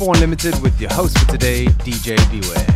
FM4 Unlimited with your host for today, DJ Beware.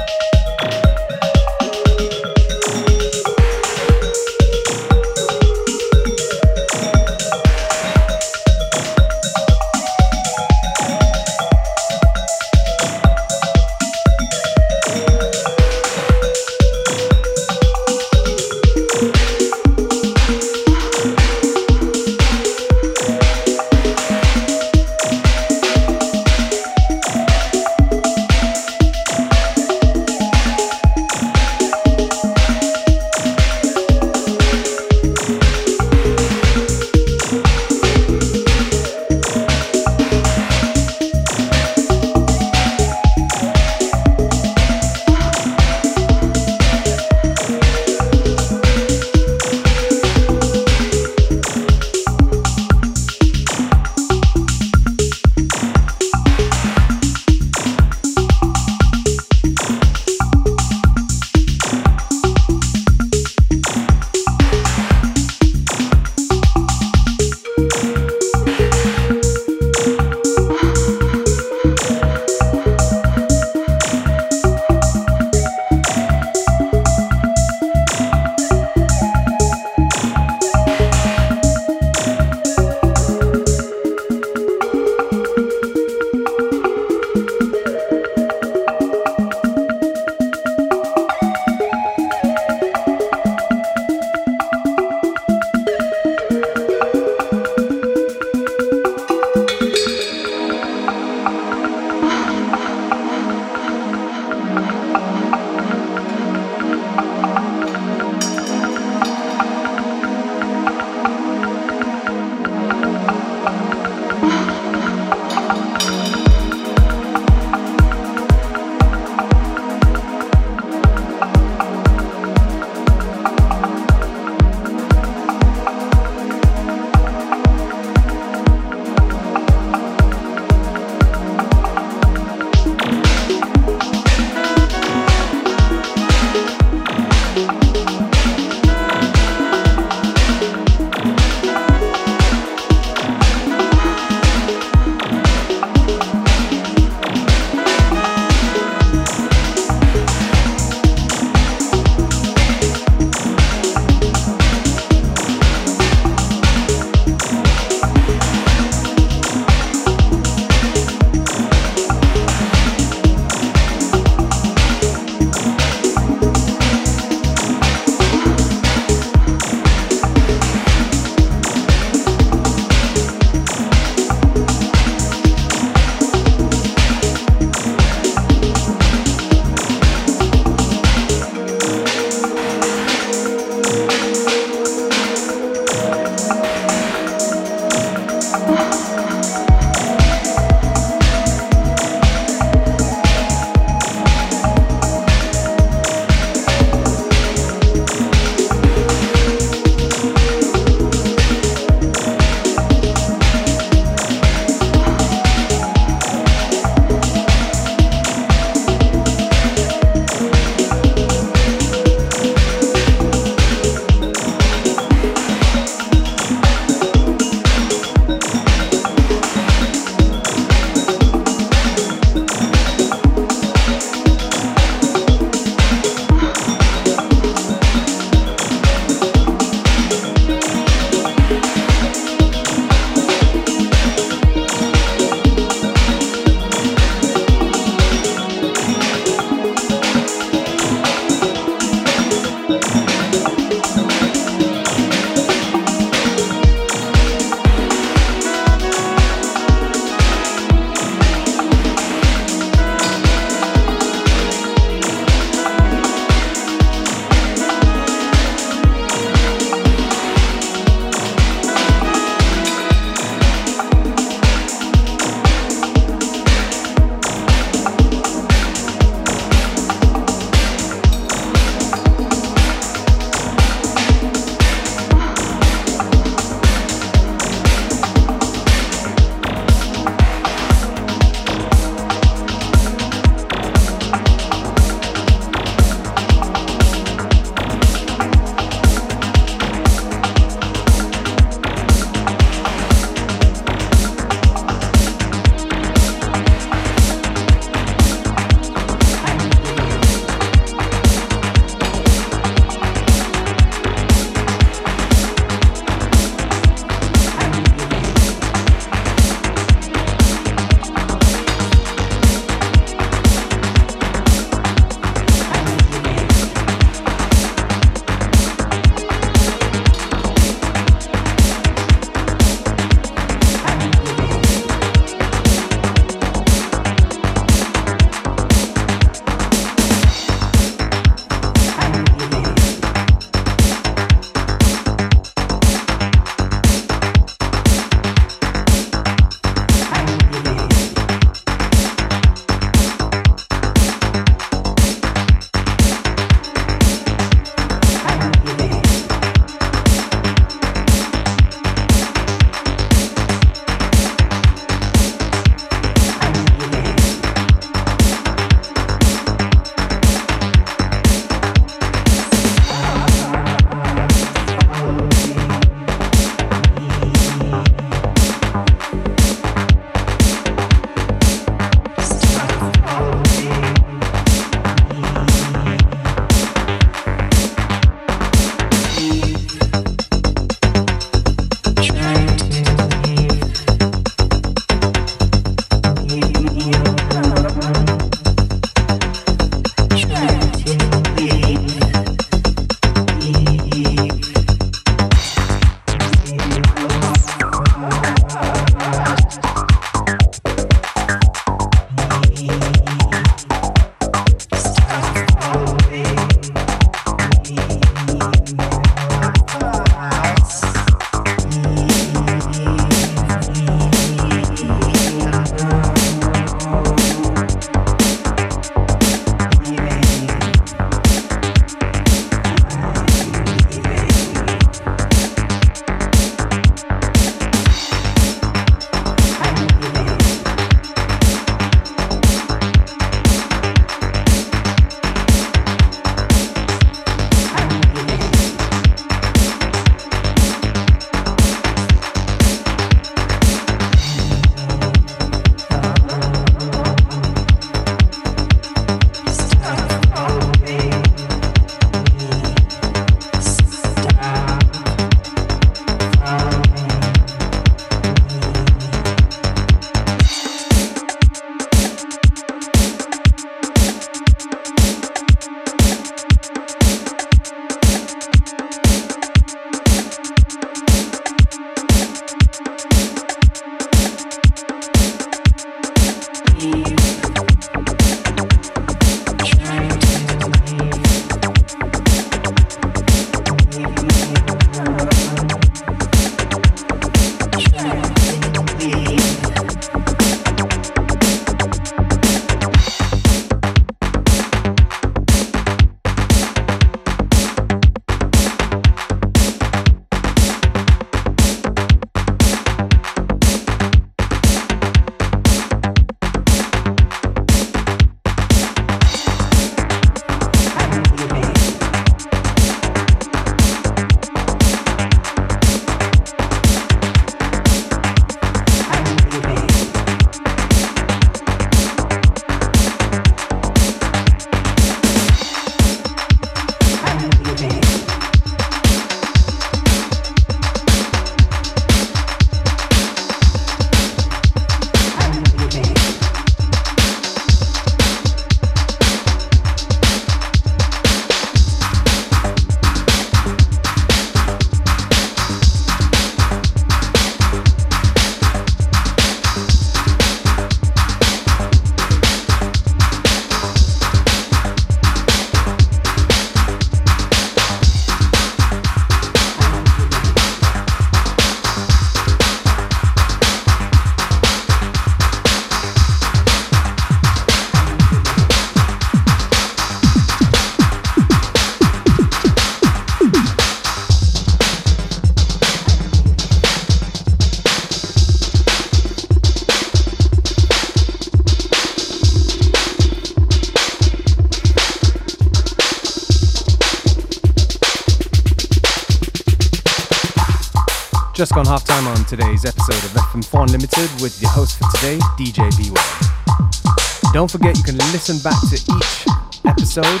Today's episode of FM4 Unlimited with your host for today, DJ B1. Don't forget you can listen back to each episode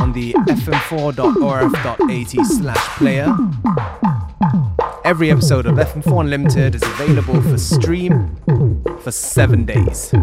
on the fm4.orf.at slash player. Every episode of FM4 Unlimited is available for stream for seven days.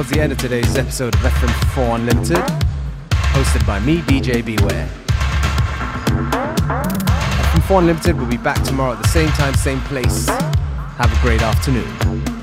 Towards the end of today's episode of FM4 Unlimited, hosted by me, DJ Beware. FM4 Unlimited will be back tomorrow at the same time, same place. Have a great afternoon.